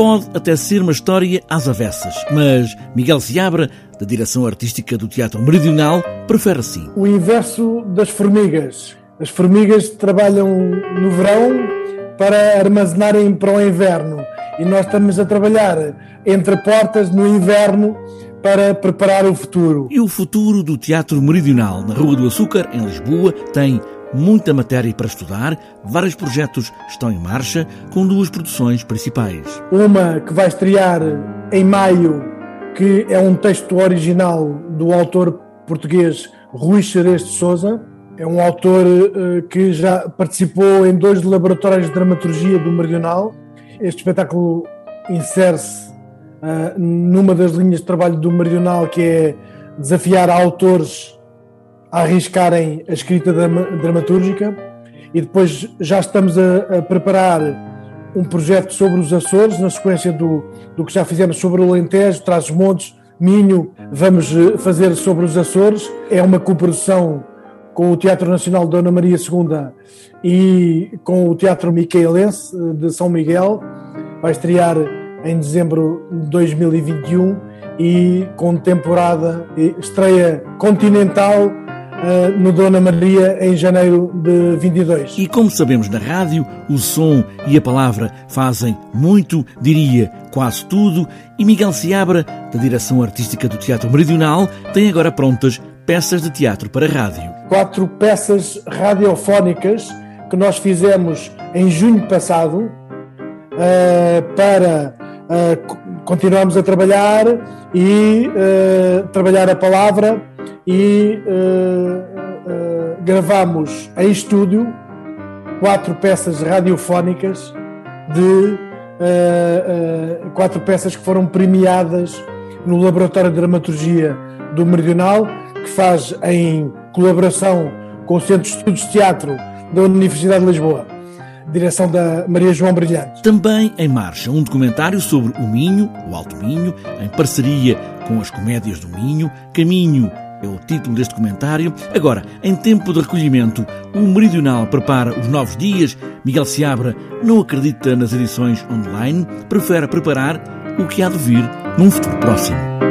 Pode até ser uma história às avessas, mas Miguel Seabra, da direção artística do Teatro Meridional, prefere assim. O inverso das formigas. As formigas trabalham no verão para armazenarem para o inverno e nós estamos a trabalhar entre portas no inverno para preparar o futuro. E o futuro do Teatro Meridional, na Rua do Açúcar, em Lisboa, tem muita matéria para estudar, vários projetos estão em marcha, com duas produções principais. Uma que vai estrear em maio, que é um texto original do autor português Rui Xerez de Souza. É um autor uh, que já participou em dois laboratórios de dramaturgia do Meridional. Este espetáculo insere-se uh, numa das linhas de trabalho do Meridional, que é desafiar autores a arriscarem a escrita dramatúrgica e depois já estamos a, a, preparar um projeto sobre os Açores, na sequência do, do que já fizemos sobre o Alentejo, Trás-os-Montes, Minho, vamos eh, fazer sobre os Açores. É uma coprodução com o Teatro Nacional Dona Maria II e com o Teatro Micaelense eh, de São Miguel. Vai estrear em dezembro de 2021 e com temporada estreia continental uh, no Dona Maria em janeiro de 22. E como sabemos na rádio, o som e a palavra fazem muito, diria quase tudo, e Miguel Seabra, da direção artística do Teatro Meridional, tem agora prontas peças de teatro para rádio. Quatro peças radiofónicas que nós fizemos em junho passado uh, para uh, continuarmos a trabalhar e uh, trabalhar a palavra e uh, uh, gravamos em estúdio quatro peças radiofónicas de uh, quatro peças que foram premiadas no Laboratório de Dramaturgia do Meridional, que faz em colaboração com o Centro de Estudos de Teatro da Universidade de Lisboa. Direção da Maria João Brilhante. Também em marcha um documentário sobre o Minho, o Alto Minho, em parceria com as comédias do Minho, Caminho é o título deste comentário. Agora, em tempo de recolhimento, o Meridional prepara os novos dias. Miguel Seabra não acredita nas edições online, prefere preparar o que há de vir num futuro próximo.